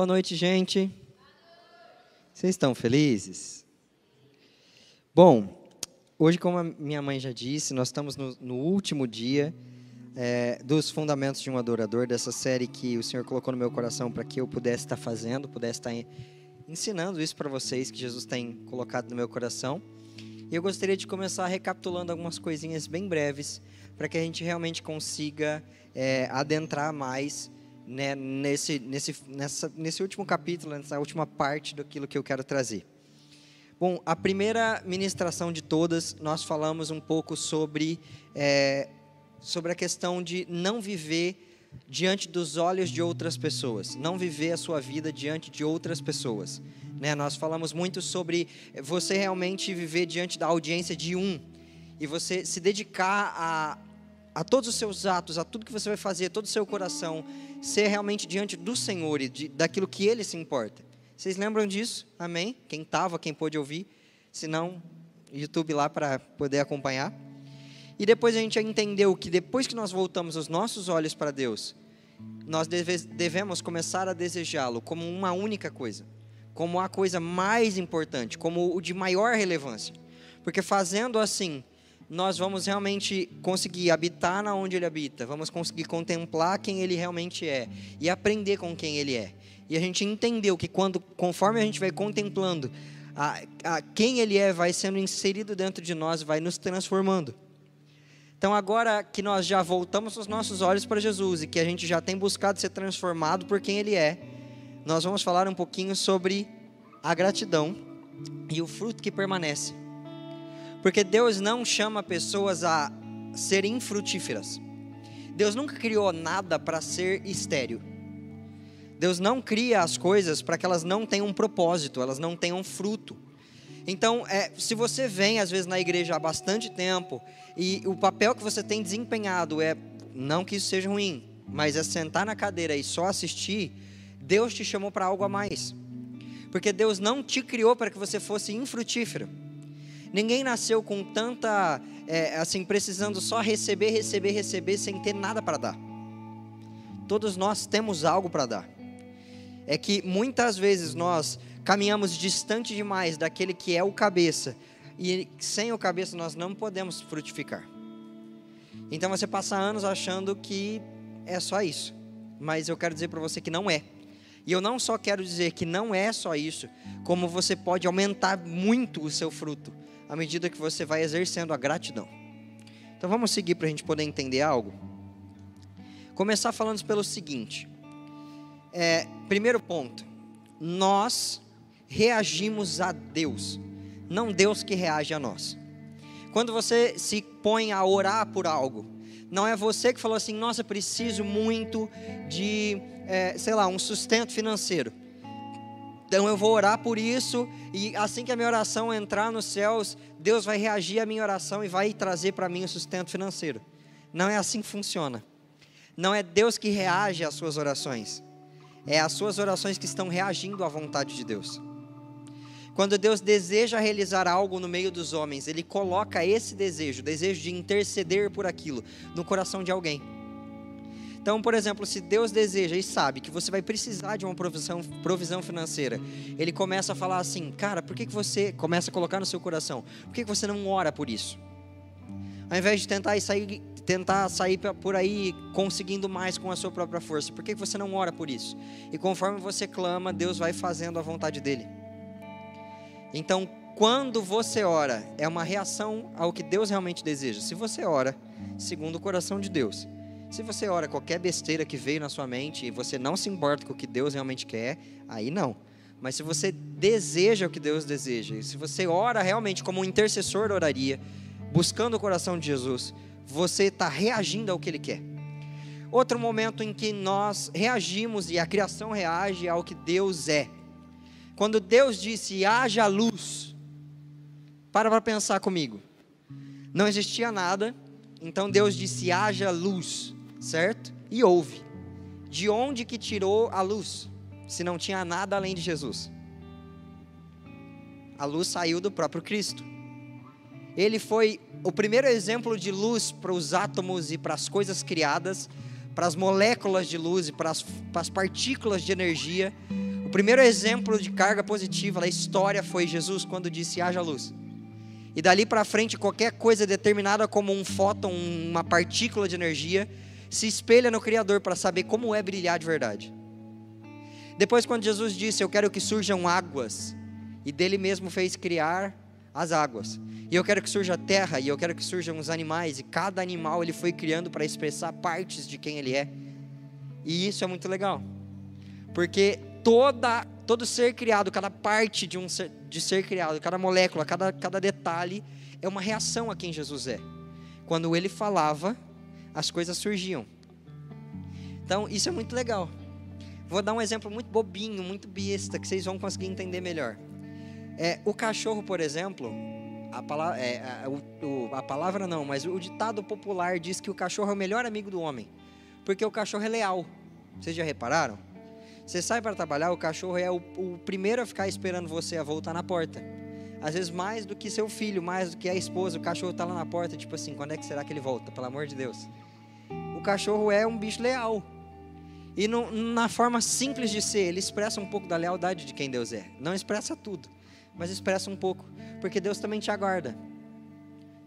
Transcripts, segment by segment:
Boa noite, gente. Vocês estão felizes? Bom, hoje, como a minha mãe já disse, nós estamos no, no último dia é, dos Fundamentos de um Adorador, dessa série que o Senhor colocou no meu coração para que eu pudesse estar fazendo, pudesse estar ensinando isso para vocês, que Jesus tem colocado no meu coração. E eu gostaria de começar recapitulando algumas coisinhas bem breves, para que a gente realmente consiga é, adentrar mais né, nesse, nesse, nessa, nesse último capítulo, nessa última parte daquilo que eu quero trazer. Bom, a primeira ministração de todas, nós falamos um pouco sobre, é, sobre a questão de não viver diante dos olhos de outras pessoas, não viver a sua vida diante de outras pessoas. Né? Nós falamos muito sobre você realmente viver diante da audiência de um e você se dedicar a, a todos os seus atos, a tudo que você vai fazer, todo o seu coração, ser realmente diante do Senhor e de, daquilo que Ele se importa. Vocês lembram disso? Amém? Quem estava, quem pôde ouvir. Se não, YouTube lá para poder acompanhar. E depois a gente entendeu que depois que nós voltamos os nossos olhos para Deus, nós deve, devemos começar a desejá-lo como uma única coisa, como a coisa mais importante, como o de maior relevância. Porque fazendo assim, nós vamos realmente conseguir habitar na onde ele habita, vamos conseguir contemplar quem ele realmente é e aprender com quem ele é. E a gente entendeu que quando, conforme a gente vai contemplando a, a quem ele é, vai sendo inserido dentro de nós, vai nos transformando. Então, agora que nós já voltamos os nossos olhos para Jesus e que a gente já tem buscado ser transformado por quem Ele é, nós vamos falar um pouquinho sobre a gratidão e o fruto que permanece. Porque Deus não chama pessoas a serem infrutíferas. Deus nunca criou nada para ser estéreo. Deus não cria as coisas para que elas não tenham um propósito, elas não tenham fruto. Então, é, se você vem às vezes na igreja há bastante tempo e o papel que você tem desempenhado é, não que isso seja ruim, mas é sentar na cadeira e só assistir, Deus te chamou para algo a mais. Porque Deus não te criou para que você fosse infrutífero. Ninguém nasceu com tanta, é, assim, precisando só receber, receber, receber, sem ter nada para dar. Todos nós temos algo para dar. É que muitas vezes nós caminhamos distante demais daquele que é o cabeça, e sem o cabeça nós não podemos frutificar. Então você passa anos achando que é só isso, mas eu quero dizer para você que não é. E eu não só quero dizer que não é só isso, como você pode aumentar muito o seu fruto à medida que você vai exercendo a gratidão. Então vamos seguir para a gente poder entender algo. Começar falando pelo seguinte: é, primeiro ponto, nós reagimos a Deus, não Deus que reage a nós. Quando você se põe a orar por algo, não é você que falou assim, nossa, preciso muito de, é, sei lá, um sustento financeiro. Então eu vou orar por isso e assim que a minha oração entrar nos céus, Deus vai reagir à minha oração e vai trazer para mim o sustento financeiro. Não é assim que funciona. Não é Deus que reage às suas orações. É as suas orações que estão reagindo à vontade de Deus. Quando Deus deseja realizar algo no meio dos homens, Ele coloca esse desejo, o desejo de interceder por aquilo, no coração de alguém. Então, por exemplo, se Deus deseja e sabe que você vai precisar de uma provisão, provisão financeira, Ele começa a falar assim, cara, por que, que você começa a colocar no seu coração? Por que, que você não ora por isso? Ao invés de tentar sair, tentar sair por aí conseguindo mais com a sua própria força, por que, que você não ora por isso? E conforme você clama, Deus vai fazendo a vontade dele. Então, quando você ora, é uma reação ao que Deus realmente deseja. Se você ora segundo o coração de Deus, se você ora qualquer besteira que veio na sua mente e você não se importa com o que Deus realmente quer, aí não. Mas se você deseja o que Deus deseja, e se você ora realmente como um intercessor oraria, buscando o coração de Jesus, você está reagindo ao que Ele quer. Outro momento em que nós reagimos e a criação reage ao que Deus é. Quando Deus disse haja luz, para para pensar comigo. Não existia nada, então Deus disse haja luz certo? E houve. De onde que tirou a luz? Se não tinha nada além de Jesus. A luz saiu do próprio Cristo. Ele foi o primeiro exemplo de luz para os átomos e para as coisas criadas, para as moléculas de luz e para as, para as partículas de energia, O primeiro exemplo de carga positiva da história foi Jesus quando disse: haja luz. E dali para frente, qualquer coisa determinada como um fóton, uma partícula de energia, se espelha no Criador para saber como é brilhar de verdade. Depois, quando Jesus disse: Eu quero que surjam águas, e dele mesmo fez criar as águas. E eu quero que surja a terra, e eu quero que surjam os animais, e cada animal ele foi criando para expressar partes de quem ele é. E isso é muito legal. Porque toda todo ser criado, cada parte de um ser, de ser criado, cada molécula, cada, cada detalhe é uma reação a quem Jesus é. Quando ele falava, as coisas surgiam. Então, isso é muito legal. Vou dar um exemplo muito bobinho, muito besta, que vocês vão conseguir entender melhor. É, o cachorro, por exemplo, a palavra, é, a, o, a palavra não, mas o ditado popular diz que o cachorro é o melhor amigo do homem, porque o cachorro é leal. Vocês já repararam? Você sai para trabalhar, o cachorro é o, o primeiro a ficar esperando você a voltar na porta. Às vezes mais do que seu filho, mais do que a esposa, o cachorro está lá na porta, tipo assim, quando é que será que ele volta? Pelo amor de Deus. O cachorro é um bicho leal. E no, na forma simples de ser, ele expressa um pouco da lealdade de quem Deus é. Não expressa tudo, mas expressa um pouco. Porque Deus também te aguarda.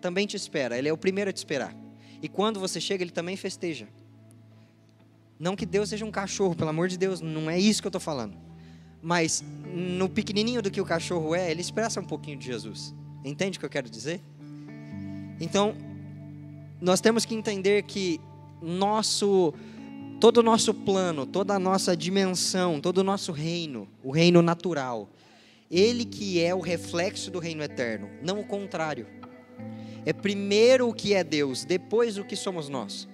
Também te espera. Ele é o primeiro a te esperar. E quando você chega, ele também festeja. Não que Deus seja um cachorro, pelo amor de Deus, não é isso que eu estou falando. Mas no pequenininho do que o cachorro é, ele expressa um pouquinho de Jesus. Entende o que eu quero dizer? Então, nós temos que entender que nosso todo o nosso plano, toda a nossa dimensão, todo o nosso reino, o reino natural, ele que é o reflexo do reino eterno, não o contrário. É primeiro o que é Deus, depois o que somos nós.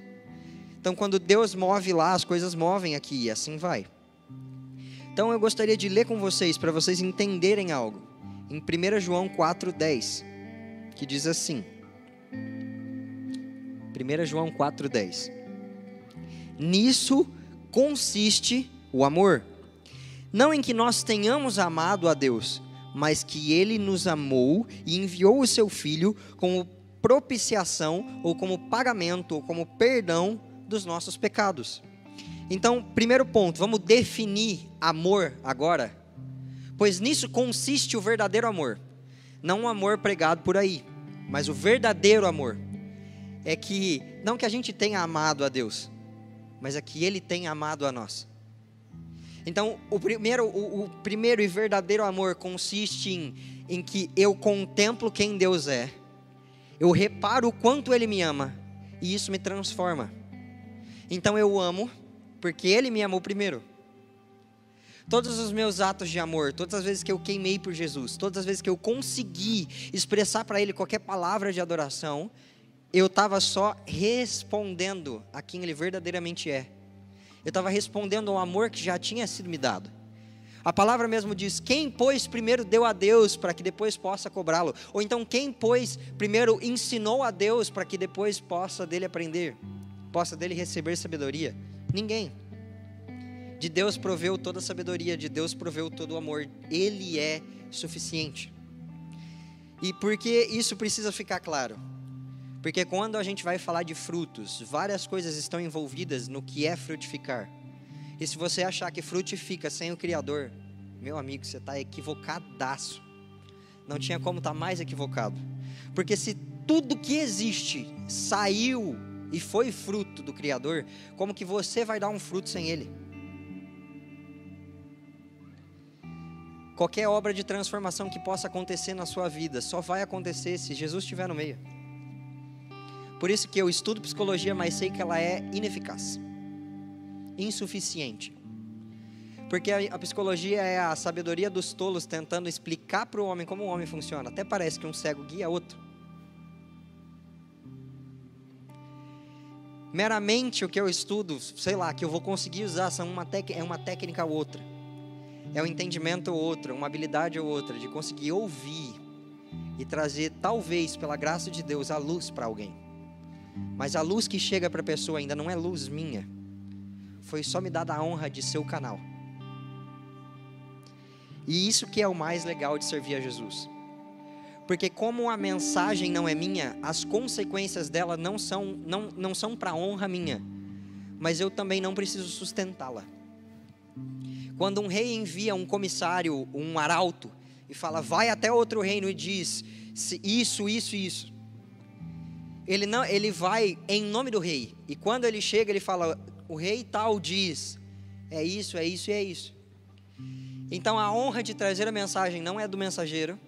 Então, quando Deus move lá, as coisas movem aqui, e assim vai. Então, eu gostaria de ler com vocês, para vocês entenderem algo, em 1 João 4,10, que diz assim: 1 João 4,10 Nisso consiste o amor. Não em que nós tenhamos amado a Deus, mas que Ele nos amou e enviou o Seu Filho como propiciação, ou como pagamento, ou como perdão dos nossos pecados. Então, primeiro ponto, vamos definir amor agora. Pois nisso consiste o verdadeiro amor. Não o amor pregado por aí, mas o verdadeiro amor. É que, não que a gente tenha amado a Deus, mas é que Ele tem amado a nós. Então, o primeiro, o, o primeiro e verdadeiro amor consiste em, em que eu contemplo quem Deus é, eu reparo o quanto Ele me ama, e isso me transforma. Então eu amo, porque Ele me amou primeiro. Todos os meus atos de amor, todas as vezes que eu queimei por Jesus, todas as vezes que eu consegui expressar para Ele qualquer palavra de adoração, eu estava só respondendo a quem ele verdadeiramente é. Eu estava respondendo ao amor que já tinha sido me dado. A palavra mesmo diz: quem, pois, primeiro deu a Deus para que depois possa cobrá-lo? Ou então, quem, pois, primeiro ensinou a Deus para que depois possa dele aprender, possa dele receber sabedoria? Ninguém. De Deus proveu toda a sabedoria, de Deus proveu todo o amor. Ele é suficiente. E por que isso precisa ficar claro? Porque quando a gente vai falar de frutos, várias coisas estão envolvidas no que é frutificar. E se você achar que frutifica sem o Criador, meu amigo, você está equivocadaço. Não tinha como estar tá mais equivocado. Porque se tudo que existe saiu e foi fruto do Criador, como que você vai dar um fruto sem Ele? Qualquer obra de transformação que possa acontecer na sua vida só vai acontecer se Jesus estiver no meio. Por isso que eu estudo psicologia, mas sei que ela é ineficaz, insuficiente. Porque a, psicologia é a sabedoria dos tolos tentando explicar para o homem como o homem funciona. Até parece que um cego guia outro. Meramente o que eu estudo, sei lá, que eu vou conseguir usar são uma é uma técnica ou outra. É um entendimento ou outra, uma habilidade ou outra de conseguir ouvir e trazer talvez pela graça de Deus a luz para alguém. Mas a luz que chega para a pessoa ainda não é luz minha. Foi só me dada a honra de ser o canal. E isso que é o mais legal de servir a Jesus. Porque como a mensagem não é minha, as consequências dela não são não, não são para honra minha, mas eu também não preciso sustentá-la. Quando um rei envia um comissário, um arauto, e fala, vai até outro reino e diz isso, isso, isso. Ele não, ele vai em nome do rei. E quando ele chega, ele fala, o rei tal diz, é isso, é isso e é isso. Então a honra de trazer a mensagem não é do mensageiro,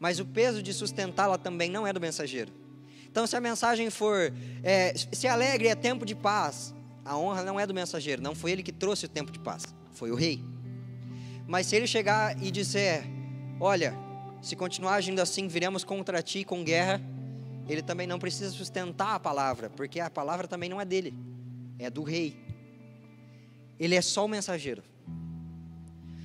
mas o peso de sustentá-la também não é do mensageiro. Então, se a mensagem for é, se alegre é tempo de paz, a honra não é do mensageiro, não foi ele que trouxe o tempo de paz, foi o rei. Mas se ele chegar e disser: Olha, se continuar agindo assim, viremos contra ti com guerra, ele também não precisa sustentar a palavra, porque a palavra também não é dele, é do rei. Ele é só o mensageiro.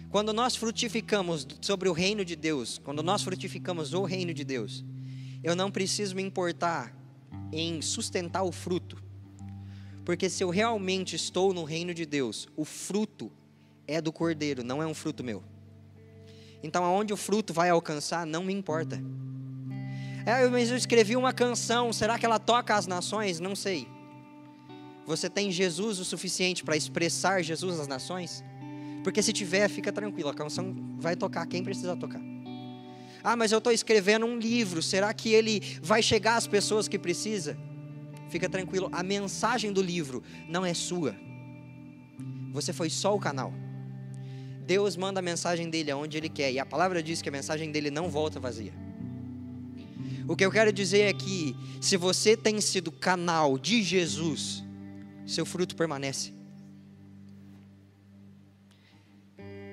Quando nós frutificamos sobre o reino de Deus, quando nós frutificamos o reino de Deus, eu não preciso me importar em sustentar o fruto, porque se eu realmente estou no reino de Deus, o fruto é do cordeiro, não é um fruto meu. Então, aonde o fruto vai alcançar, não me importa. É, mas eu escrevi uma canção, será que ela toca as nações? Não sei. Você tem Jesus o suficiente para expressar Jesus às nações? Porque se tiver, fica tranquilo, a canção vai tocar quem precisa tocar. Ah, mas eu estou escrevendo um livro, será que ele vai chegar às pessoas que precisa? Fica tranquilo, a mensagem do livro não é sua. Você foi só o canal. Deus manda a mensagem dele aonde ele quer, e a palavra diz que a mensagem dele não volta vazia. O que eu quero dizer é que, se você tem sido canal de Jesus, seu fruto permanece.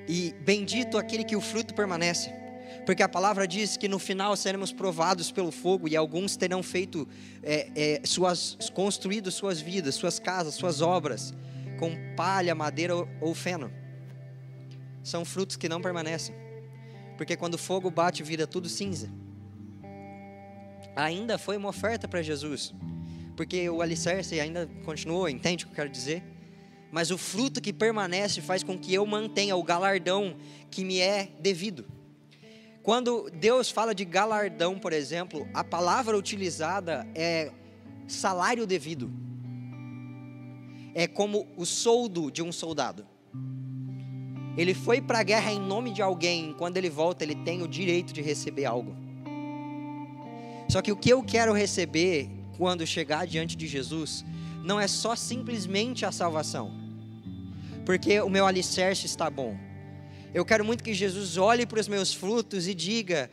E bendito aquele que o fruto permanece. Porque a palavra diz que no final seremos provados pelo fogo e alguns terão feito é, é, suas, construído suas vidas, suas casas, suas obras com palha, madeira ou feno. São frutos que não permanecem. Porque quando o fogo bate, vira tudo cinza. Ainda foi uma oferta para Jesus. Porque o alicerce ainda continuou, entende o que eu quero dizer? mas o fruto que permanece faz com que eu mantenha o galardão que me é devido. Quando Deus fala de galardão, por exemplo, a palavra utilizada é salário devido. É como o soldo de um soldado. Ele foi para a guerra em nome de alguém, quando ele volta, ele tem o direito de receber algo. Só que o que eu quero receber quando chegar diante de Jesus não é só simplesmente a salvação, porque o meu alicerce está bom. Eu quero muito que Jesus olhe para os meus frutos e diga: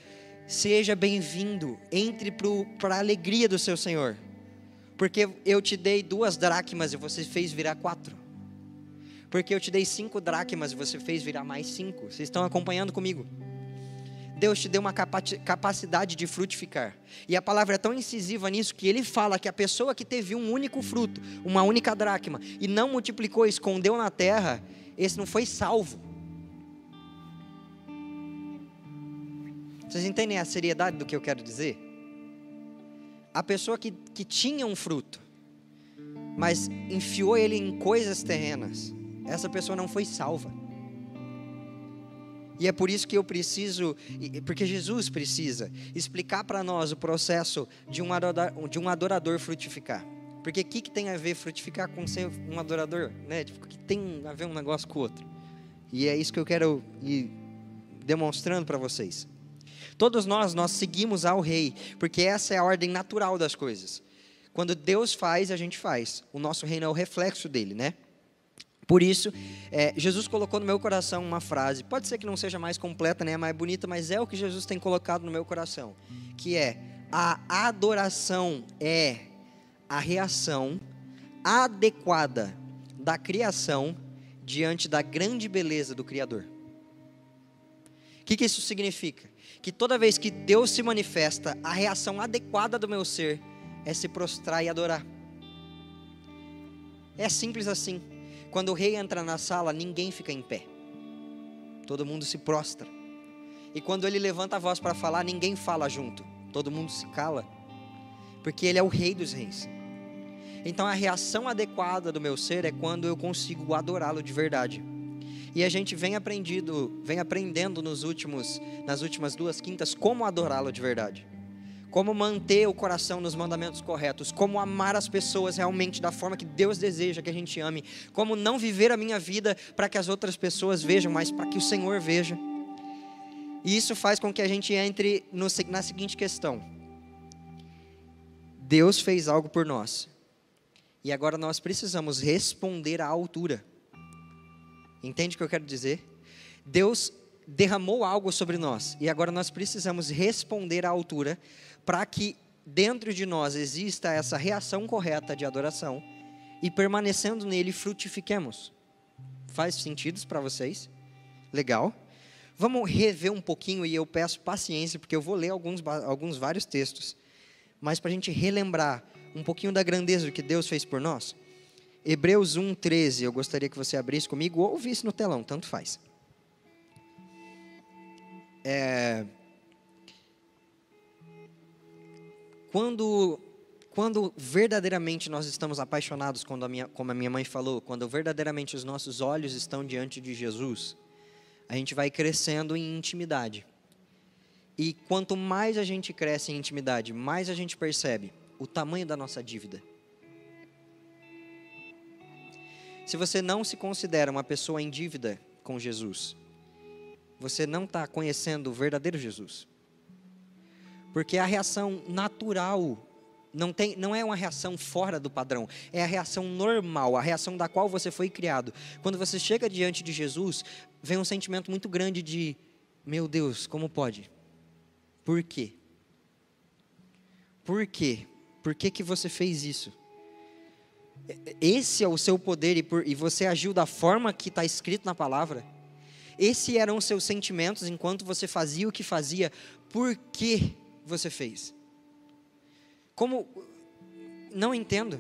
seja bem-vindo, entre para a alegria do seu Senhor, porque eu te dei duas dracmas e você fez virar quatro. Porque eu te dei cinco dracmas e você fez virar mais cinco. Vocês estão acompanhando comigo? Deus te deu uma capacidade de frutificar. E a palavra é tão incisiva nisso que ele fala que a pessoa que teve um único fruto, uma única dracma, e não multiplicou, escondeu na terra, esse não foi salvo. Vocês entendem a seriedade do que eu quero dizer? A pessoa que, que tinha um fruto, mas enfiou ele em coisas terrenas, essa pessoa não foi salva. E é por isso que eu preciso, porque Jesus precisa, explicar para nós o processo de um, adorador, de um adorador frutificar. Porque o que, que tem a ver frutificar com ser um adorador? Né? Tipo, que tem a ver um negócio com o outro? E é isso que eu quero ir demonstrando para vocês. Todos nós, nós seguimos ao rei, porque essa é a ordem natural das coisas. Quando Deus faz, a gente faz. O nosso reino é o reflexo dele, né? Por isso, é, Jesus colocou no meu coração uma frase, pode ser que não seja mais completa, né, mais bonita, mas é o que Jesus tem colocado no meu coração, que é a adoração é a reação adequada da criação diante da grande beleza do Criador. O que, que isso significa? Que toda vez que Deus se manifesta, a reação adequada do meu ser é se prostrar e adorar. É simples assim. Quando o rei entra na sala, ninguém fica em pé. Todo mundo se prostra. E quando ele levanta a voz para falar, ninguém fala junto. Todo mundo se cala. Porque ele é o rei dos reis. Então a reação adequada do meu ser é quando eu consigo adorá-lo de verdade. E a gente vem aprendido, vem aprendendo nos últimos, nas últimas duas quintas como adorá-lo de verdade. Como manter o coração nos mandamentos corretos, como amar as pessoas realmente da forma que Deus deseja que a gente ame, como não viver a minha vida para que as outras pessoas vejam, mas para que o Senhor veja. E isso faz com que a gente entre no, na seguinte questão: Deus fez algo por nós, e agora nós precisamos responder à altura. Entende o que eu quero dizer? Deus derramou algo sobre nós e agora nós precisamos responder à altura para que dentro de nós exista essa reação correta de adoração e permanecendo nele frutifiquemos. Faz sentido para vocês? Legal? Vamos rever um pouquinho e eu peço paciência porque eu vou ler alguns, alguns vários textos, mas para a gente relembrar um pouquinho da grandeza do que Deus fez por nós. Hebreus 1,13, eu gostaria que você abrisse comigo ou visse no telão, tanto faz. É, quando, quando verdadeiramente nós estamos apaixonados, quando a minha, como a minha mãe falou, quando verdadeiramente os nossos olhos estão diante de Jesus, a gente vai crescendo em intimidade. E quanto mais a gente cresce em intimidade, mais a gente percebe o tamanho da nossa dívida. Se você não se considera uma pessoa em dívida com Jesus, você não está conhecendo o verdadeiro Jesus. Porque a reação natural não, tem, não é uma reação fora do padrão, é a reação normal, a reação da qual você foi criado. Quando você chega diante de Jesus, vem um sentimento muito grande de: meu Deus, como pode? Por quê? Por quê? Por que, que você fez isso? Esse é o seu poder e, por, e você agiu da forma que está escrito na palavra. Esses eram os seus sentimentos enquanto você fazia o que fazia. Por que você fez? Como. Não entendo.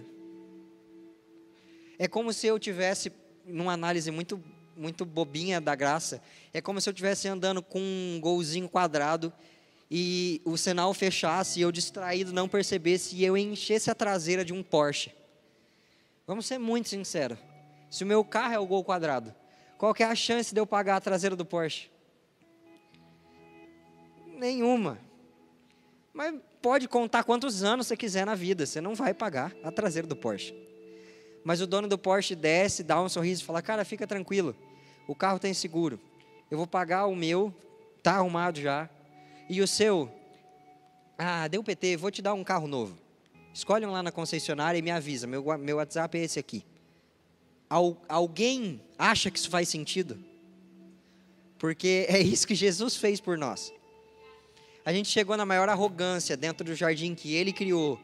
É como se eu tivesse, numa análise muito, muito bobinha da graça, é como se eu estivesse andando com um golzinho quadrado e o sinal fechasse e eu distraído não percebesse e eu enchesse a traseira de um Porsche. Vamos ser muito sinceros. Se o meu carro é o gol quadrado, qual que é a chance de eu pagar a traseira do Porsche? Nenhuma. Mas pode contar quantos anos você quiser na vida, você não vai pagar a traseira do Porsche. Mas o dono do Porsche desce, dá um sorriso e fala: Cara, fica tranquilo, o carro tem seguro. Eu vou pagar o meu, tá arrumado já. E o seu? Ah, deu PT, vou te dar um carro novo. Escolhe um lá na concessionária e me avisa. Meu, meu WhatsApp é esse aqui alguém acha que isso faz sentido? Porque é isso que Jesus fez por nós. A gente chegou na maior arrogância dentro do jardim que ele criou,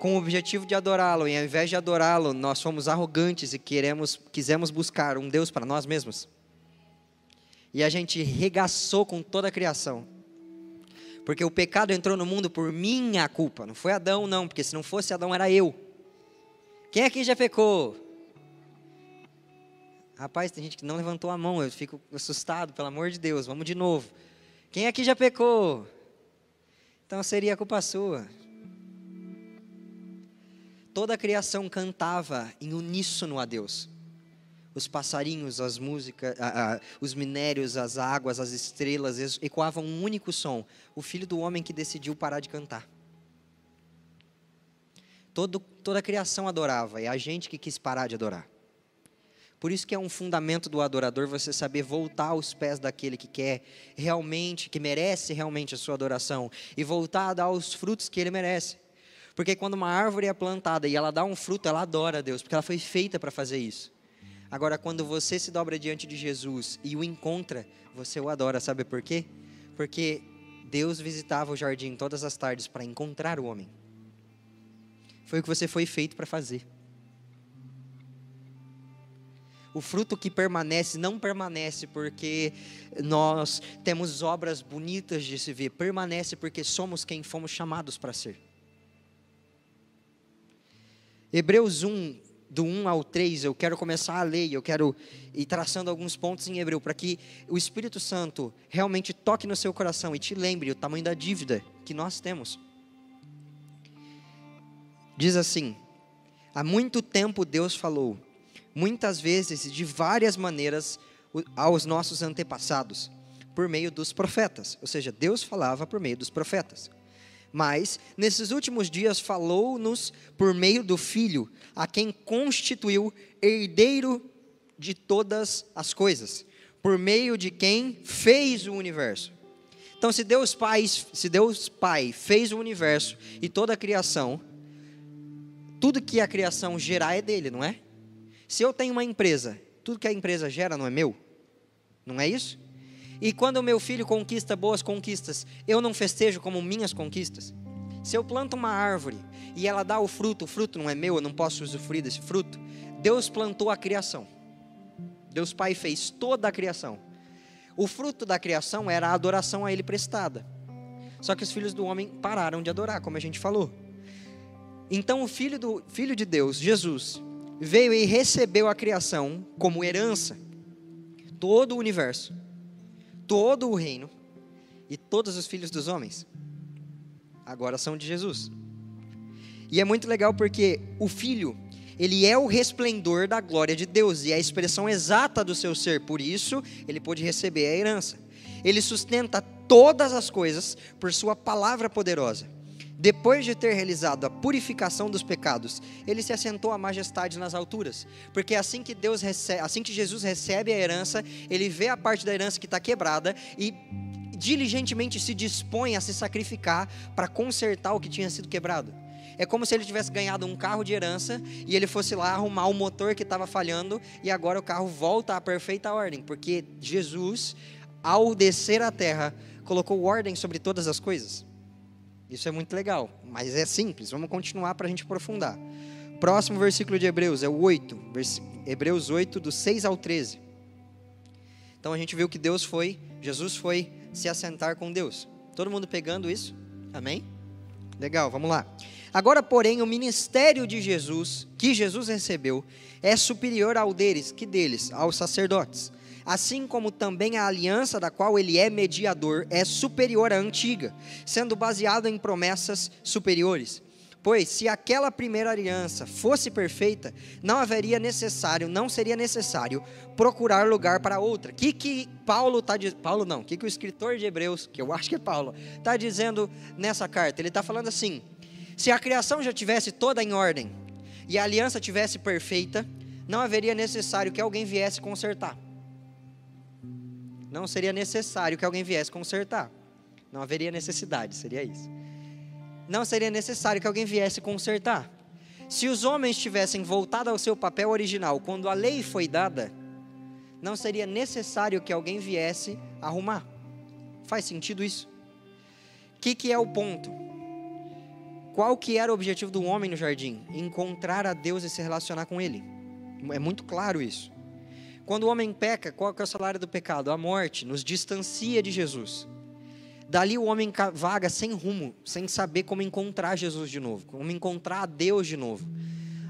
com o objetivo de adorá-lo, e ao invés de adorá-lo, nós fomos arrogantes e queremos, quisemos buscar um Deus para nós mesmos. E a gente regaçou com toda a criação. Porque o pecado entrou no mundo por minha culpa, não foi Adão, não, porque se não fosse Adão era eu. Quem aqui já pecou? Rapaz, tem gente que não levantou a mão, eu fico assustado, pelo amor de Deus, vamos de novo. Quem aqui já pecou? Então seria culpa sua. Toda a criação cantava em uníssono a Deus. Os passarinhos, as músicas, os minérios, as águas, as estrelas ecoavam um único som. O filho do homem que decidiu parar de cantar. Todo, toda a criação adorava, é a gente que quis parar de adorar. Por isso que é um fundamento do adorador você saber voltar aos pés daquele que quer realmente, que merece realmente a sua adoração e voltar a dar os frutos que ele merece. Porque quando uma árvore é plantada e ela dá um fruto, ela adora a Deus, porque ela foi feita para fazer isso. Agora, quando você se dobra diante de Jesus e o encontra, você o adora, sabe por quê? Porque Deus visitava o jardim todas as tardes para encontrar o homem. Foi o que você foi feito para fazer. O fruto que permanece não permanece porque nós temos obras bonitas de se ver, permanece porque somos quem fomos chamados para ser. Hebreus 1, do 1 ao 3, eu quero começar a ler, eu quero ir traçando alguns pontos em hebreu, para que o Espírito Santo realmente toque no seu coração e te lembre o tamanho da dívida que nós temos. Diz assim: Há muito tempo Deus falou muitas vezes de várias maneiras aos nossos antepassados, por meio dos profetas. Ou seja, Deus falava por meio dos profetas. Mas, nesses últimos dias, falou-nos por meio do Filho, a quem constituiu herdeiro de todas as coisas, por meio de quem fez o universo. Então, se Deus Pai, se Deus Pai fez o universo e toda a criação, tudo que a criação gerar é dele, não é? Se eu tenho uma empresa, tudo que a empresa gera não é meu? Não é isso? E quando o meu filho conquista boas conquistas, eu não festejo como minhas conquistas? Se eu planto uma árvore e ela dá o fruto, o fruto não é meu, eu não posso usufruir desse fruto. Deus plantou a criação. Deus Pai fez toda a criação. O fruto da criação era a adoração a Ele prestada. Só que os filhos do homem pararam de adorar, como a gente falou. Então o filho, do, filho de Deus, Jesus, veio e recebeu a criação como herança. Todo o universo todo o reino e todos os filhos dos homens agora são de Jesus. E é muito legal porque o filho, ele é o resplendor da glória de Deus e é a expressão exata do seu ser, por isso ele pôde receber a herança. Ele sustenta todas as coisas por sua palavra poderosa. Depois de ter realizado a purificação dos pecados, ele se assentou à majestade nas alturas. Porque assim que Deus recebe, assim que Jesus recebe a herança, ele vê a parte da herança que está quebrada e diligentemente se dispõe a se sacrificar para consertar o que tinha sido quebrado. É como se ele tivesse ganhado um carro de herança e ele fosse lá arrumar o motor que estava falhando e agora o carro volta à perfeita ordem, porque Jesus, ao descer à terra, colocou ordem sobre todas as coisas. Isso é muito legal, mas é simples. Vamos continuar para a gente aprofundar. Próximo versículo de Hebreus é o 8, Hebreus 8, do 6 ao 13. Então a gente viu que Deus foi, Jesus foi se assentar com Deus. Todo mundo pegando isso? Amém? Legal, vamos lá. Agora, porém, o ministério de Jesus, que Jesus recebeu, é superior ao deles, que deles, aos sacerdotes assim como também a aliança da qual ele é mediador é superior à antiga, sendo baseado em promessas superiores. Pois se aquela primeira aliança fosse perfeita, não haveria necessário, não seria necessário procurar lugar para outra. Que que Paulo está dizendo? Paulo não. Que que o escritor de Hebreus, que eu acho que é Paulo, está dizendo nessa carta? Ele está falando assim: se a criação já tivesse toda em ordem e a aliança tivesse perfeita, não haveria necessário que alguém viesse consertar. Não seria necessário que alguém viesse consertar. Não haveria necessidade, seria isso. Não seria necessário que alguém viesse consertar. Se os homens tivessem voltado ao seu papel original quando a lei foi dada, não seria necessário que alguém viesse arrumar. Faz sentido isso? O que, que é o ponto? Qual que era o objetivo do homem no jardim? Encontrar a Deus e se relacionar com Ele. É muito claro isso. Quando o homem peca, qual é o salário do pecado? A morte, nos distancia de Jesus. Dali o homem vaga sem rumo, sem saber como encontrar Jesus de novo, como encontrar a Deus de novo.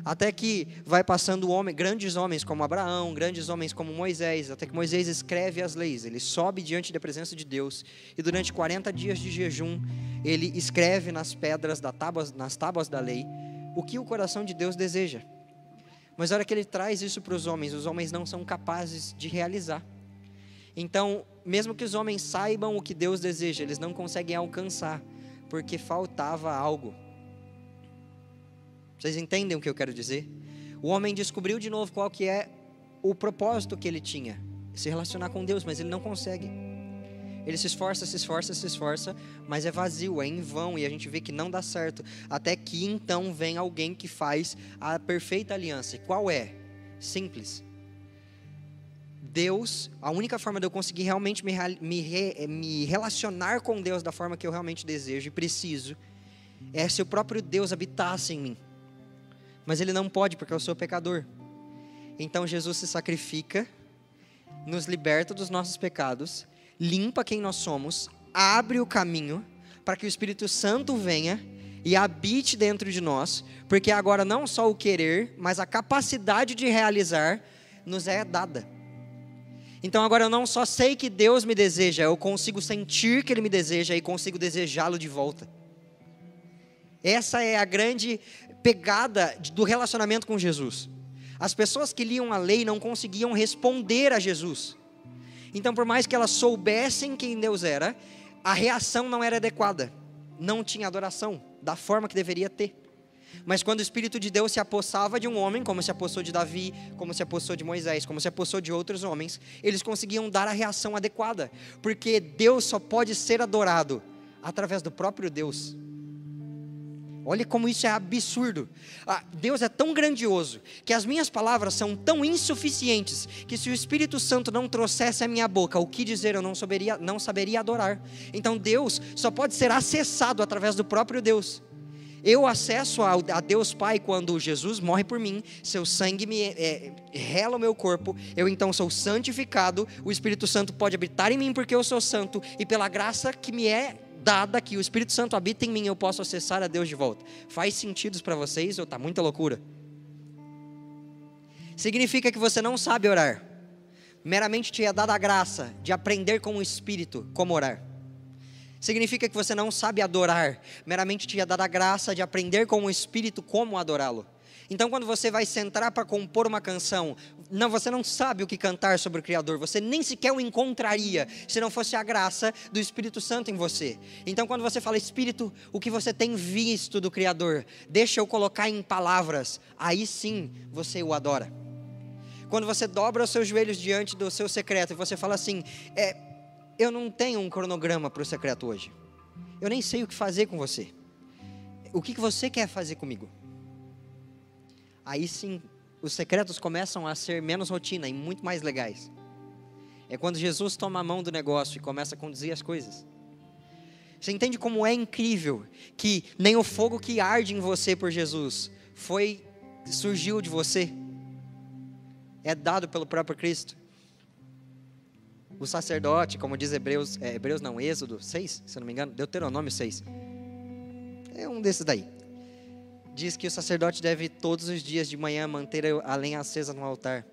Até que vai passando homem, grandes homens como Abraão, grandes homens como Moisés, até que Moisés escreve as leis. Ele sobe diante da presença de Deus e durante 40 dias de jejum, ele escreve nas pedras da nas tábuas da lei o que o coração de Deus deseja. Mas a hora que ele traz isso para os homens, os homens não são capazes de realizar. Então, mesmo que os homens saibam o que Deus deseja, eles não conseguem alcançar, porque faltava algo. Vocês entendem o que eu quero dizer? O homem descobriu de novo qual que é o propósito que ele tinha, se relacionar com Deus, mas ele não consegue. Ele se esforça, se esforça, se esforça, mas é vazio, é em vão e a gente vê que não dá certo. Até que então vem alguém que faz a perfeita aliança. E qual é? Simples. Deus, a única forma de eu conseguir realmente me, me, me relacionar com Deus da forma que eu realmente desejo e preciso, é se o próprio Deus habitasse em mim. Mas Ele não pode, porque eu sou pecador. Então Jesus se sacrifica, nos liberta dos nossos pecados limpa quem nós somos, abre o caminho para que o Espírito Santo venha e habite dentro de nós, porque agora não só o querer, mas a capacidade de realizar nos é dada. Então agora eu não só sei que Deus me deseja, eu consigo sentir que Ele me deseja e consigo desejá-lo de volta. Essa é a grande pegada do relacionamento com Jesus. As pessoas que liam a lei não conseguiam responder a Jesus. Então, por mais que elas soubessem quem Deus era, a reação não era adequada. não tinha adoração da forma que deveria ter. Mas quando o Espírito de Deus se apossava de um homem, como se apossou de Davi, como se apossou de Moisés, como se apossou de outros homens, eles conseguiam dar a reação adequada, porque Deus só pode ser adorado através do próprio Deus. Olha como isso é absurdo. Ah, Deus é tão grandioso que as minhas palavras são tão insuficientes que se o Espírito Santo não trouxesse à minha boca o que dizer, eu não saberia, não saberia adorar. Então Deus só pode ser acessado através do próprio Deus. Eu acesso a, a, Deus Pai quando Jesus morre por mim, seu sangue me é, rela o meu corpo, eu então sou santificado, o Espírito Santo pode habitar em mim porque eu sou santo, e pela graça que me é dada que o Espírito Santo habita em mim, eu posso acessar a Deus de volta. Faz sentido para vocês ou está muita loucura? Significa que você não sabe orar. Meramente te é dada a graça de aprender com o Espírito como orar. Significa que você não sabe adorar. Meramente te é dada a graça de aprender com o Espírito como adorá-lo. Então, quando você vai sentar para compor uma canção, não, você não sabe o que cantar sobre o Criador, você nem sequer o encontraria se não fosse a graça do Espírito Santo em você. Então, quando você fala, Espírito, o que você tem visto do Criador, deixa eu colocar em palavras, aí sim você o adora. Quando você dobra os seus joelhos diante do seu secreto e você fala assim: é, Eu não tenho um cronograma para o secreto hoje, eu nem sei o que fazer com você. O que você quer fazer comigo? aí sim os secretos começam a ser menos rotina e muito mais legais. É quando Jesus toma a mão do negócio e começa a conduzir as coisas. Você entende como é incrível que nem o fogo que arde em você por Jesus foi surgiu de você. É dado pelo próprio Cristo. O sacerdote, como diz Hebreus, é, Hebreus não, Êxodo 6, se não me engano, Deuteronômio 6. É um desses daí diz que o sacerdote deve todos os dias de manhã manter a lenha acesa no altar.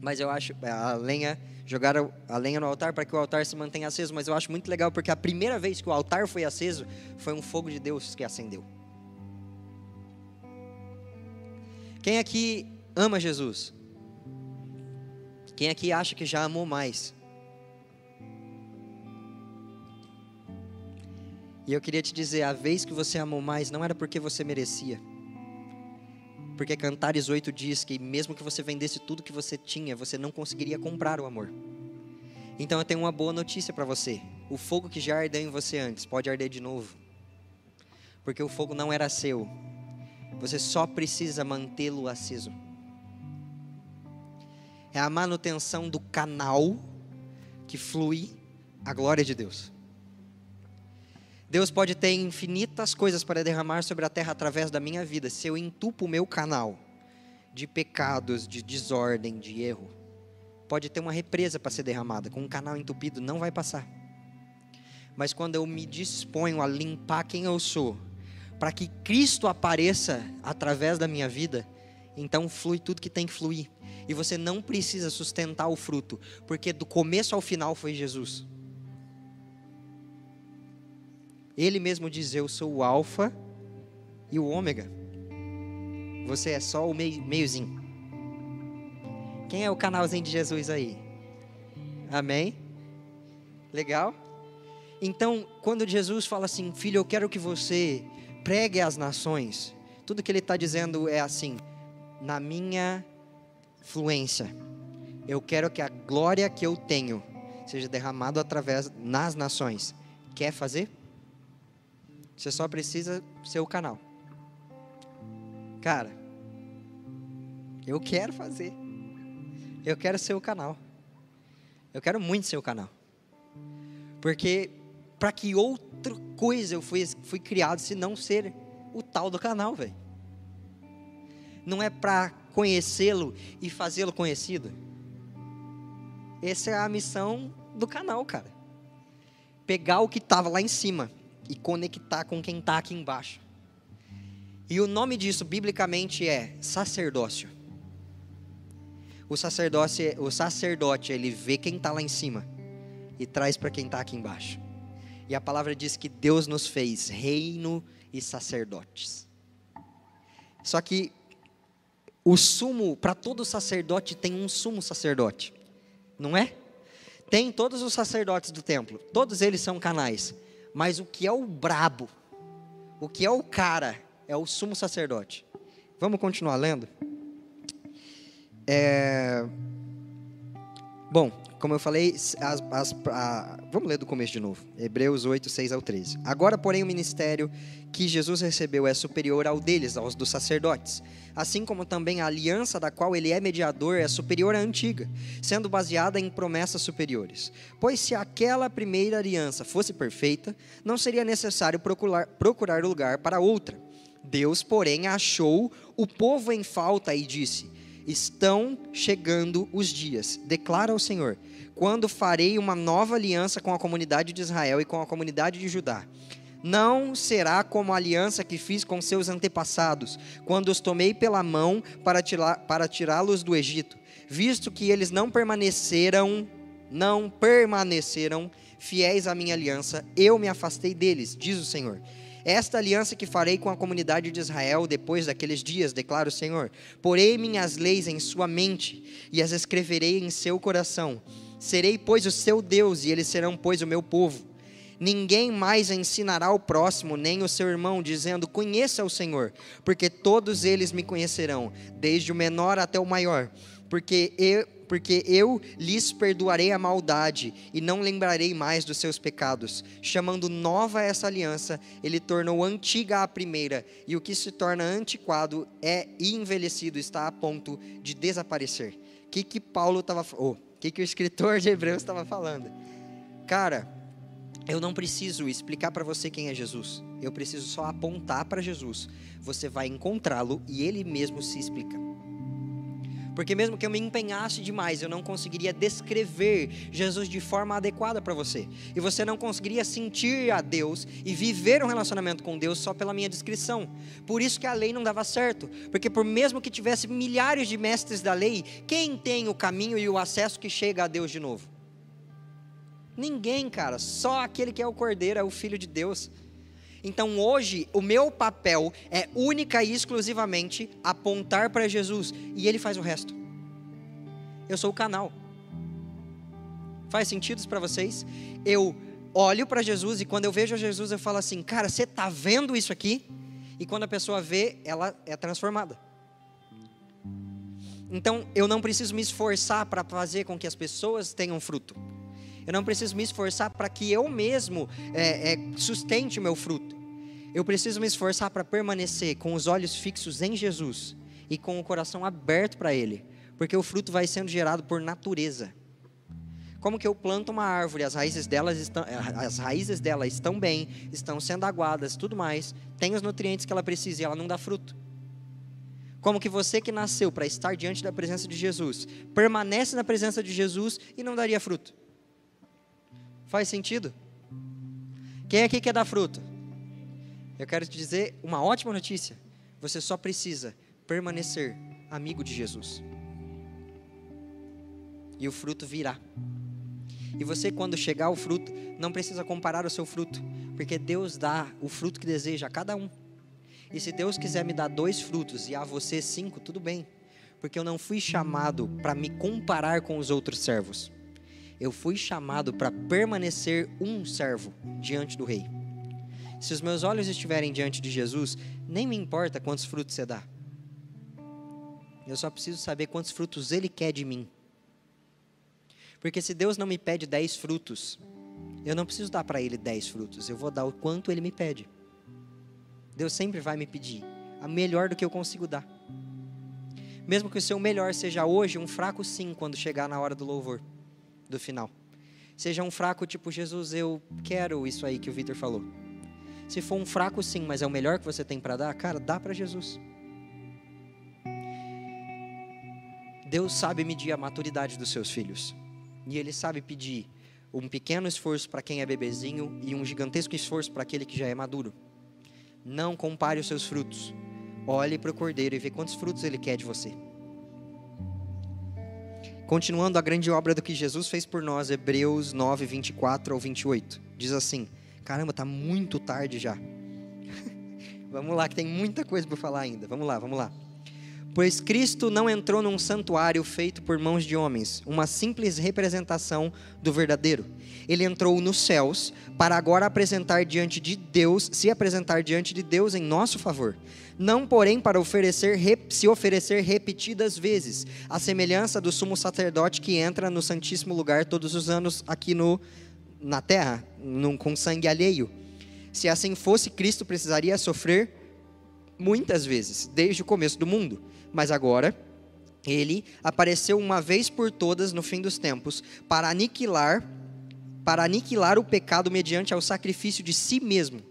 Mas eu acho a lenha jogar a lenha no altar para que o altar se mantenha aceso, mas eu acho muito legal porque a primeira vez que o altar foi aceso foi um fogo de Deus que acendeu. Quem aqui ama Jesus? Quem aqui acha que já amou mais? E eu queria te dizer, a vez que você amou mais não era porque você merecia. Porque Cantares 8 diz que mesmo que você vendesse tudo que você tinha, você não conseguiria comprar o amor. Então eu tenho uma boa notícia para você. O fogo que já ardeu em você antes pode arder de novo. Porque o fogo não era seu. Você só precisa mantê-lo aceso. É a manutenção do canal que flui a glória de Deus. Deus pode ter infinitas coisas para derramar sobre a terra através da minha vida, se eu entupo o meu canal de pecados, de desordem, de erro. Pode ter uma represa para ser derramada, com um canal entupido não vai passar. Mas quando eu me disponho a limpar quem eu sou, para que Cristo apareça através da minha vida, então flui tudo que tem que fluir. E você não precisa sustentar o fruto, porque do começo ao final foi Jesus. Ele mesmo diz: Eu sou o Alfa e o Ômega. Você é só o meio, meiozinho. Quem é o canalzinho de Jesus aí? Amém? Legal? Então, quando Jesus fala assim, filho, eu quero que você pregue às nações, tudo que ele está dizendo é assim, na minha fluência, eu quero que a glória que eu tenho seja derramada através nas nações. Quer fazer? Você só precisa ser o canal. Cara, eu quero fazer. Eu quero ser o canal. Eu quero muito ser o canal. Porque para que outra coisa eu fui, fui criado se não ser o tal do canal, velho? Não é para conhecê-lo e fazê-lo conhecido. Essa é a missão do canal, cara. Pegar o que estava lá em cima e conectar com quem está aqui embaixo. E o nome disso, biblicamente, é sacerdócio. O sacerdote, o sacerdote ele vê quem está lá em cima e traz para quem está aqui embaixo. E a palavra diz que Deus nos fez reino e sacerdotes. Só que o sumo, para todo sacerdote tem um sumo sacerdote, não é? Tem todos os sacerdotes do templo, todos eles são canais. Mas o que é o brabo, O que é o cara? É o sumo sacerdote. Vamos continuar lendo? É... Bom, como eu falei, as, as, a, vamos ler do começo de novo. Hebreus 8, 6 ao 13. Agora, porém, o ministério que Jesus recebeu é superior ao deles, aos dos sacerdotes. Assim como também a aliança da qual ele é mediador é superior à antiga, sendo baseada em promessas superiores. Pois se aquela primeira aliança fosse perfeita, não seria necessário procurar, procurar lugar para outra. Deus, porém, achou o povo em falta e disse: Estão chegando os dias, declara o Senhor quando farei uma nova aliança com a comunidade de Israel e com a comunidade de Judá. Não será como a aliança que fiz com seus antepassados, quando os tomei pela mão para, para tirá-los do Egito, visto que eles não permaneceram, não permaneceram fiéis à minha aliança, eu me afastei deles, diz o Senhor. Esta aliança que farei com a comunidade de Israel depois daqueles dias, declara o Senhor. Porei minhas leis em sua mente e as escreverei em seu coração Serei, pois, o seu Deus, e eles serão, pois, o meu povo. Ninguém mais ensinará o próximo, nem o seu irmão, dizendo: Conheça o Senhor, porque todos eles me conhecerão, desde o menor até o maior. Porque eu, porque eu lhes perdoarei a maldade e não lembrarei mais dos seus pecados. Chamando nova essa aliança, ele tornou antiga a primeira, e o que se torna antiquado é envelhecido, está a ponto de desaparecer. O que, que Paulo estava. Oh, que, que o escritor de Hebreus estava falando? Cara, eu não preciso explicar para você quem é Jesus. Eu preciso só apontar para Jesus. Você vai encontrá-lo e ele mesmo se explica. Porque mesmo que eu me empenhasse demais, eu não conseguiria descrever Jesus de forma adequada para você. E você não conseguiria sentir a Deus e viver um relacionamento com Deus só pela minha descrição. Por isso que a lei não dava certo. Porque por mesmo que tivesse milhares de mestres da lei, quem tem o caminho e o acesso que chega a Deus de novo? Ninguém, cara. Só aquele que é o Cordeiro, é o Filho de Deus. Então hoje, o meu papel é única e exclusivamente apontar para Jesus e Ele faz o resto. Eu sou o canal. Faz sentido para vocês? Eu olho para Jesus e quando eu vejo Jesus eu falo assim, cara, você está vendo isso aqui? E quando a pessoa vê, ela é transformada. Então eu não preciso me esforçar para fazer com que as pessoas tenham fruto. Eu não preciso me esforçar para que eu mesmo é, é, sustente o meu fruto. Eu preciso me esforçar para permanecer com os olhos fixos em Jesus e com o coração aberto para Ele, porque o fruto vai sendo gerado por natureza. Como que eu planto uma árvore, as raízes delas estão, as raízes dela estão bem, estão sendo aguadas, tudo mais, tem os nutrientes que ela precisa e ela não dá fruto. Como que você que nasceu para estar diante da presença de Jesus, permanece na presença de Jesus e não daria fruto? Faz sentido? Quem aqui quer dar fruto? Eu quero te dizer uma ótima notícia. Você só precisa permanecer amigo de Jesus. E o fruto virá. E você, quando chegar o fruto, não precisa comparar o seu fruto, porque Deus dá o fruto que deseja a cada um. E se Deus quiser me dar dois frutos e a você cinco, tudo bem, porque eu não fui chamado para me comparar com os outros servos. Eu fui chamado para permanecer um servo diante do Rei. Se os meus olhos estiverem diante de Jesus, nem me importa quantos frutos você dá. Eu só preciso saber quantos frutos Ele quer de mim. Porque se Deus não me pede dez frutos, eu não preciso dar para Ele dez frutos, eu vou dar o quanto Ele me pede. Deus sempre vai me pedir a melhor do que eu consigo dar. Mesmo que o seu melhor seja hoje um fraco sim quando chegar na hora do louvor do final. Seja um fraco tipo, Jesus, eu quero isso aí que o Vitor falou. Se for um fraco sim, mas é o melhor que você tem para dar, cara, dá para Jesus. Deus sabe medir a maturidade dos seus filhos. E ele sabe pedir um pequeno esforço para quem é bebezinho e um gigantesco esforço para aquele que já é maduro. Não compare os seus frutos. Olhe para o cordeiro e vê quantos frutos ele quer de você. Continuando a grande obra do que Jesus fez por nós, Hebreus 9, 24 ao 28. Diz assim: Caramba, tá muito tarde já. vamos lá, que tem muita coisa para falar ainda. Vamos lá, vamos lá. Pois Cristo não entrou num santuário feito por mãos de homens, uma simples representação do verdadeiro. Ele entrou nos céus para agora apresentar diante de Deus, se apresentar diante de Deus em nosso favor. Não, porém, para oferecer, se oferecer repetidas vezes, a semelhança do sumo sacerdote que entra no Santíssimo Lugar todos os anos aqui no, na terra, num, com sangue alheio. Se assim fosse, Cristo precisaria sofrer muitas vezes, desde o começo do mundo. Mas agora, ele apareceu uma vez por todas no fim dos tempos para aniquilar para aniquilar o pecado mediante ao sacrifício de si mesmo.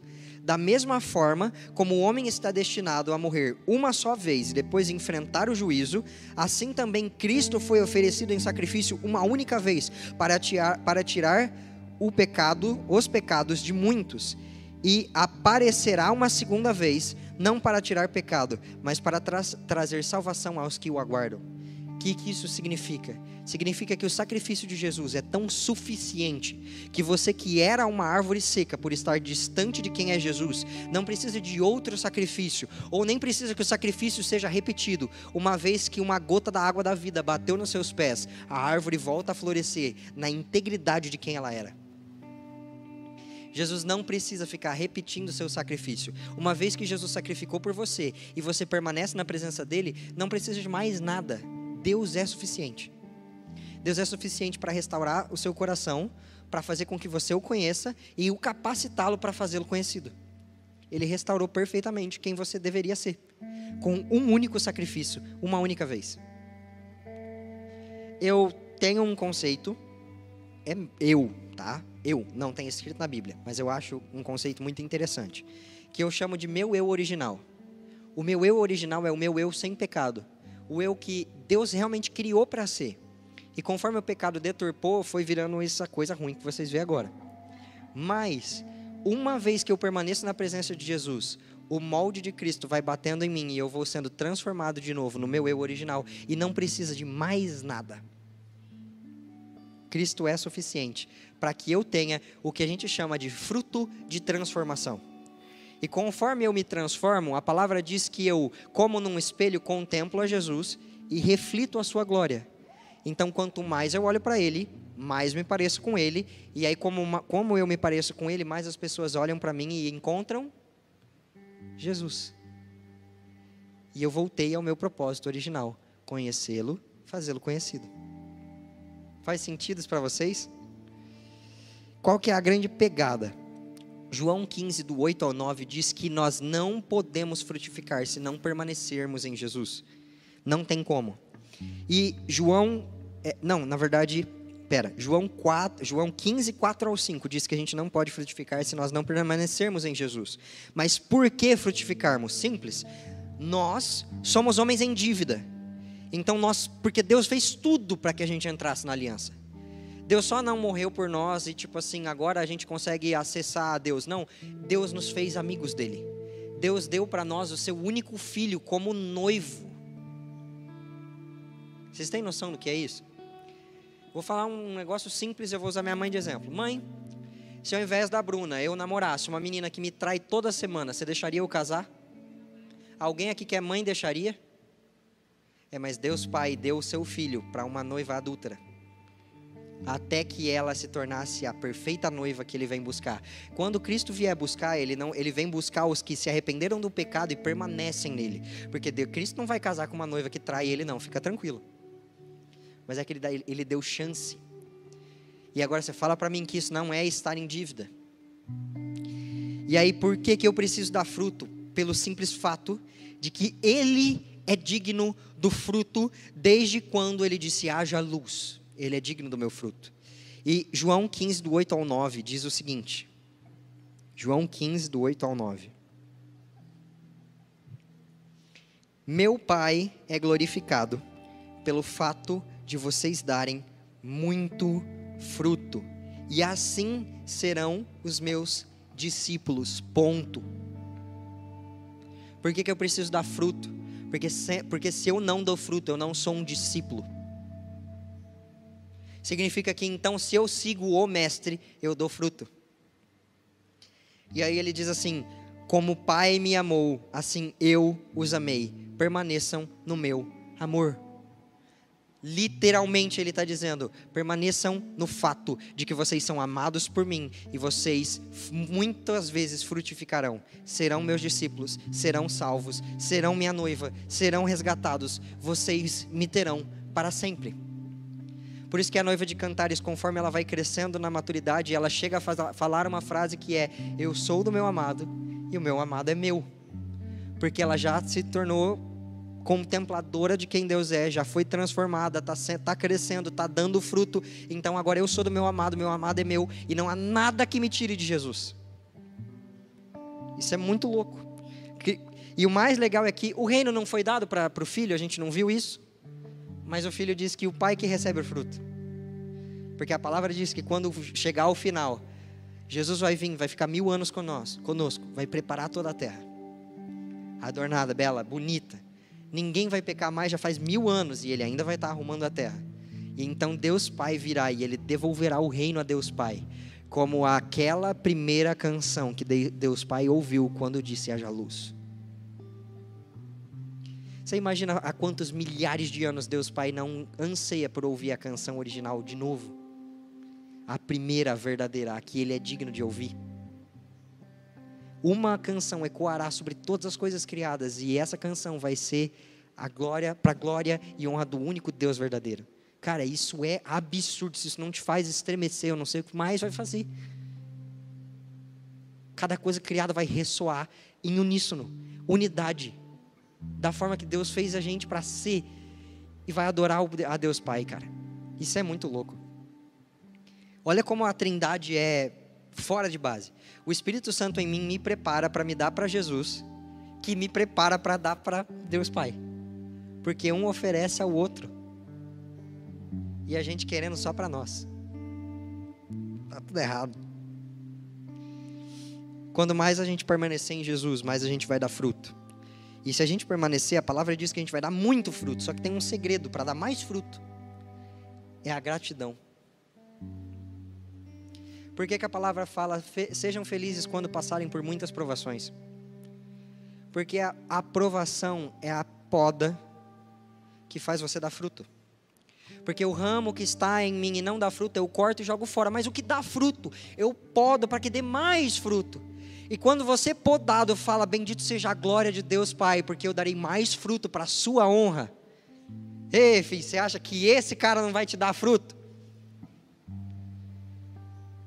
Da mesma forma como o homem está destinado a morrer uma só vez e depois enfrentar o juízo, assim também Cristo foi oferecido em sacrifício uma única vez para tirar, para tirar o pecado, os pecados de muitos, e aparecerá uma segunda vez não para tirar pecado, mas para tra trazer salvação aos que o aguardam. O que, que isso significa? Significa que o sacrifício de Jesus é tão suficiente que você que era uma árvore seca por estar distante de quem é Jesus, não precisa de outro sacrifício, ou nem precisa que o sacrifício seja repetido. Uma vez que uma gota da água da vida bateu nos seus pés, a árvore volta a florescer na integridade de quem ela era. Jesus não precisa ficar repetindo o seu sacrifício. Uma vez que Jesus sacrificou por você e você permanece na presença dele, não precisa de mais nada. Deus é suficiente. Deus é suficiente para restaurar o seu coração, para fazer com que você o conheça e o capacitá-lo para fazê-lo conhecido. Ele restaurou perfeitamente quem você deveria ser, com um único sacrifício, uma única vez. Eu tenho um conceito, é eu, tá? eu, não tem escrito na Bíblia, mas eu acho um conceito muito interessante, que eu chamo de meu eu original. O meu eu original é o meu eu sem pecado, o eu que Deus realmente criou para ser. E conforme o pecado deturpou, foi virando essa coisa ruim que vocês veem agora. Mas, uma vez que eu permaneço na presença de Jesus, o molde de Cristo vai batendo em mim e eu vou sendo transformado de novo no meu eu original e não precisa de mais nada. Cristo é suficiente para que eu tenha o que a gente chama de fruto de transformação. E conforme eu me transformo, a palavra diz que eu, como num espelho, contemplo a Jesus e reflito a sua glória. Então, quanto mais eu olho para Ele, mais me pareço com Ele. E aí, como, uma, como eu me pareço com Ele, mais as pessoas olham para mim e encontram Jesus. E eu voltei ao meu propósito original: conhecê-lo, fazê-lo conhecido. Faz sentido para vocês? Qual que é a grande pegada? João 15, do 8 ao 9, diz que nós não podemos frutificar se não permanecermos em Jesus. Não tem como. E João, é, não, na verdade, pera, João, 4, João 15, 4 ao 5 diz que a gente não pode frutificar se nós não permanecermos em Jesus. Mas por que frutificarmos? Simples. Nós somos homens em dívida. Então nós, porque Deus fez tudo para que a gente entrasse na aliança. Deus só não morreu por nós e, tipo assim, agora a gente consegue acessar a Deus. Não, Deus nos fez amigos dele. Deus deu para nós o seu único filho como noivo. Vocês têm noção do que é isso? Vou falar um negócio simples, eu vou usar minha mãe de exemplo. Mãe, se ao invés da Bruna eu namorasse uma menina que me trai toda semana, você deixaria eu casar? Alguém aqui que é mãe deixaria? É, mas Deus Pai deu o seu filho para uma noiva adúltera até que ela se tornasse a perfeita noiva que ele vem buscar. Quando Cristo vier buscar, ele não, ele vem buscar os que se arrependeram do pecado e permanecem nele, porque Cristo não vai casar com uma noiva que trai ele não, fica tranquilo. Mas é que ele, dá, ele deu chance. E agora você fala para mim que isso não é estar em dívida. E aí por que que eu preciso dar fruto? Pelo simples fato de que ele é digno do fruto desde quando ele disse haja luz ele é digno do meu fruto. E João 15, do 8 ao 9, diz o seguinte: João 15, do 8 ao 9. Meu Pai é glorificado pelo fato de vocês darem muito fruto, e assim serão os meus discípulos. Ponto. Por que, que eu preciso dar fruto? Porque se, porque se eu não dou fruto, eu não sou um discípulo significa que então, se eu sigo o mestre, eu dou fruto. E aí ele diz assim: Como o Pai me amou, assim eu os amei. Permaneçam no meu amor. Literalmente ele está dizendo: permaneçam no fato de que vocês são amados por mim e vocês muitas vezes frutificarão. Serão meus discípulos, serão salvos, serão minha noiva, serão resgatados. Vocês me terão para sempre. Por isso que a noiva de Cantares, conforme ela vai crescendo na maturidade, ela chega a falar uma frase que é: Eu sou do meu amado e o meu amado é meu. Porque ela já se tornou contempladora de quem Deus é, já foi transformada, está tá crescendo, está dando fruto. Então agora eu sou do meu amado, meu amado é meu, e não há nada que me tire de Jesus. Isso é muito louco. E o mais legal é que o reino não foi dado para o filho, a gente não viu isso, mas o filho diz que o pai que recebe o fruto. Porque a palavra diz que quando chegar ao final, Jesus vai vir, vai ficar mil anos conosco, vai preparar toda a terra. Adornada, bela, bonita ninguém vai pecar mais já faz mil anos e ele ainda vai estar arrumando a terra. E então Deus Pai virá e ele devolverá o reino a Deus Pai, como aquela primeira canção que Deus Pai ouviu quando disse haja luz. Você imagina há quantos milhares de anos Deus Pai não anseia por ouvir a canção original de novo? A primeira verdadeira, a que ele é digno de ouvir. Uma canção ecoará sobre todas as coisas criadas e essa canção vai ser a glória para glória e honra do único Deus verdadeiro. Cara, isso é absurdo. Se isso não te faz estremecer, eu não sei o que mais vai fazer. Cada coisa criada vai ressoar em uníssono, unidade, da forma que Deus fez a gente para ser e vai adorar a Deus Pai, cara. Isso é muito louco. Olha como a Trindade é fora de base. O Espírito Santo em mim me prepara para me dar para Jesus, que me prepara para dar para Deus Pai. Porque um oferece ao outro. E a gente querendo só para nós. Tá tudo errado. Quando mais a gente permanecer em Jesus, mais a gente vai dar fruto. E se a gente permanecer, a palavra diz que a gente vai dar muito fruto. Só que tem um segredo para dar mais fruto: é a gratidão. Por que, que a palavra fala, sejam felizes quando passarem por muitas provações? Porque a aprovação é a poda que faz você dar fruto. Porque o ramo que está em mim e não dá fruto, eu corto e jogo fora. Mas o que dá fruto, eu podo para que dê mais fruto. E quando você podado fala, bendito seja a glória de Deus Pai, porque eu darei mais fruto para a sua honra. Ei, filho, você acha que esse cara não vai te dar fruto?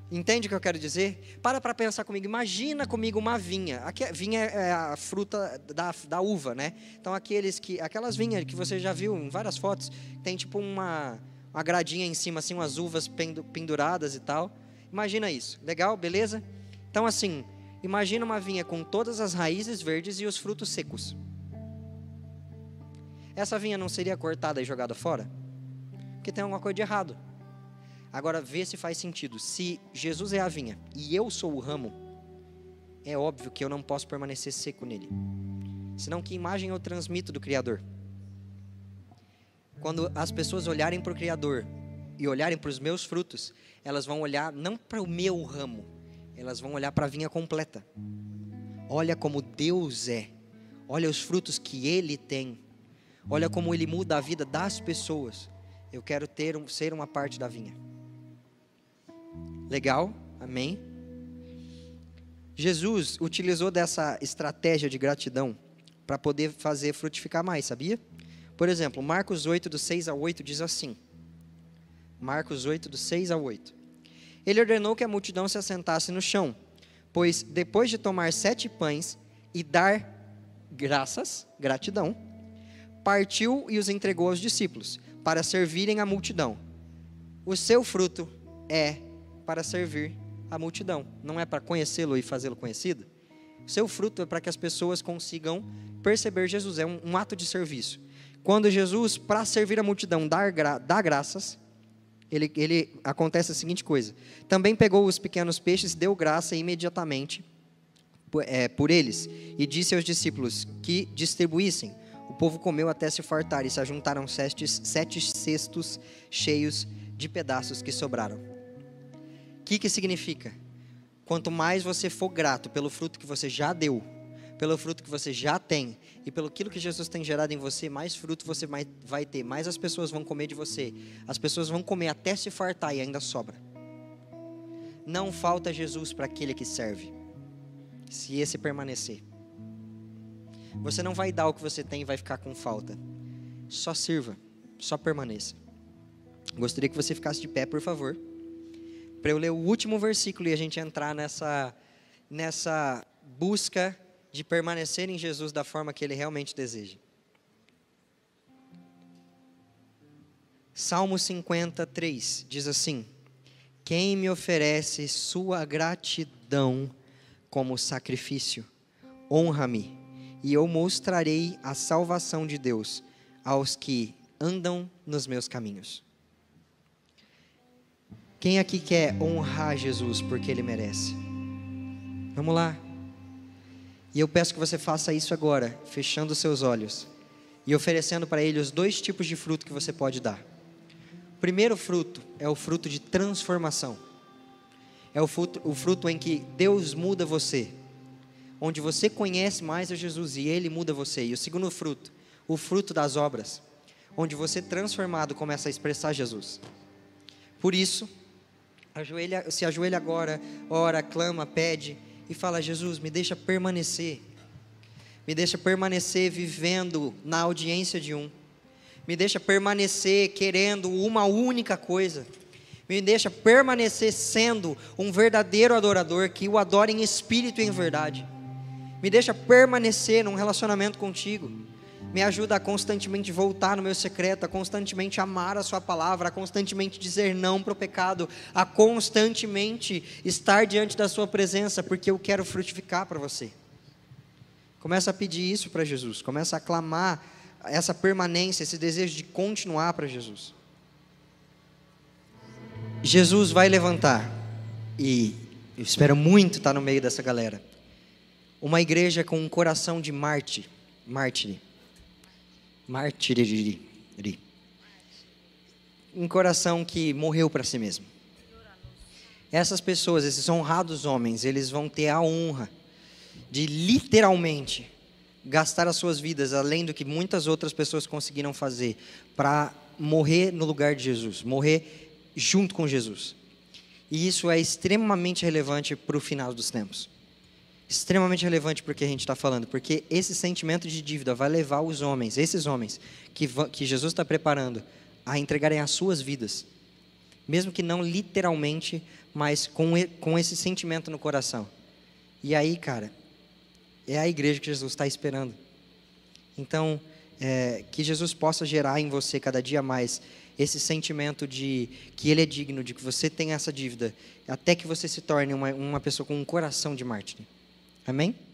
Entende o que eu quero dizer? Para para pensar comigo. Imagina comigo uma vinha. Aqui, vinha é a fruta da, da uva, né? Então aqueles que, aquelas vinhas que você já viu em várias fotos, tem tipo uma, uma gradinha em cima, assim, umas uvas penduradas e tal. Imagina isso. Legal, beleza? Então assim, imagina uma vinha com todas as raízes verdes e os frutos secos. Essa vinha não seria cortada e jogada fora? Porque tem alguma coisa de errado. Agora vê se faz sentido. Se Jesus é a vinha e eu sou o ramo, é óbvio que eu não posso permanecer seco nele. Senão que imagem eu transmito do Criador? Quando as pessoas olharem para o Criador e olharem para os meus frutos, elas vão olhar não para o meu ramo, elas vão olhar para a vinha completa. Olha como Deus é. Olha os frutos que Ele tem. Olha como Ele muda a vida das pessoas. Eu quero ter ser uma parte da vinha. Legal? Amém? Jesus utilizou dessa estratégia de gratidão para poder fazer frutificar mais, sabia? Por exemplo, Marcos 8, do 6 a 8, diz assim: Marcos 8, do 6 a 8. Ele ordenou que a multidão se assentasse no chão, pois depois de tomar sete pães e dar graças, gratidão, partiu e os entregou aos discípulos, para servirem a multidão. O seu fruto é para servir a multidão, não é para conhecê-lo e fazê-lo conhecido. O seu fruto é para que as pessoas consigam perceber Jesus, é um, um ato de serviço. Quando Jesus, para servir a multidão, dá, dá graças, ele, ele acontece a seguinte coisa: também pegou os pequenos peixes, deu graça imediatamente por, é, por eles, e disse aos discípulos que distribuíssem. O povo comeu até se fartar, e se ajuntaram sete, sete cestos cheios de pedaços que sobraram que, que significa? quanto mais você for grato pelo fruto que você já deu, pelo fruto que você já tem e pelo aquilo que Jesus tem gerado em você, mais fruto você vai ter, mais as pessoas vão comer de você. As pessoas vão comer até se fartar e ainda sobra. Não falta Jesus para aquele que serve, se esse permanecer. Você não vai dar o que você tem e vai ficar com falta. Só sirva, só permaneça. Gostaria que você ficasse de pé, por favor, para eu ler o último versículo e a gente entrar nessa, nessa busca de permanecer em Jesus da forma que Ele realmente deseja. Salmo 53 diz assim: Quem me oferece sua gratidão como sacrifício, honra-me, e eu mostrarei a salvação de Deus aos que andam nos meus caminhos. Quem aqui quer honrar Jesus porque Ele merece? Vamos lá. E eu peço que você faça isso agora, fechando seus olhos e oferecendo para Ele os dois tipos de fruto que você pode dar. O primeiro fruto é o fruto de transformação. É o fruto, o fruto em que Deus muda você, onde você conhece mais a Jesus e Ele muda você. E o segundo fruto, o fruto das obras, onde você transformado começa a expressar Jesus. Por isso, ajoelha, se ajoelha agora, ora, clama, pede e fala: Jesus, me deixa permanecer, me deixa permanecer vivendo na audiência de um, me deixa permanecer querendo uma única coisa, me deixa permanecer sendo um verdadeiro adorador que o adora em espírito e em verdade, me deixa permanecer num relacionamento contigo me ajuda a constantemente voltar no meu secreto, a constantemente amar a Sua palavra, a constantemente dizer não para o pecado, a constantemente estar diante da Sua presença, porque eu quero frutificar para você. Começa a pedir isso para Jesus, começa a clamar essa permanência, esse desejo de continuar para Jesus. Jesus vai levantar, e eu espero muito estar no meio dessa galera, uma igreja com um coração de Marte, mártir martiriri. Um coração que morreu para si mesmo. Essas pessoas, esses honrados homens, eles vão ter a honra de literalmente gastar as suas vidas além do que muitas outras pessoas conseguiram fazer para morrer no lugar de Jesus, morrer junto com Jesus. E isso é extremamente relevante para o final dos tempos extremamente relevante porque a gente está falando, porque esse sentimento de dívida vai levar os homens, esses homens que, que Jesus está preparando, a entregarem as suas vidas, mesmo que não literalmente, mas com, com esse sentimento no coração. E aí, cara, é a igreja que Jesus está esperando. Então, é, que Jesus possa gerar em você cada dia mais esse sentimento de que Ele é digno, de que você tem essa dívida, até que você se torne uma, uma pessoa com um coração de mártir. Amém?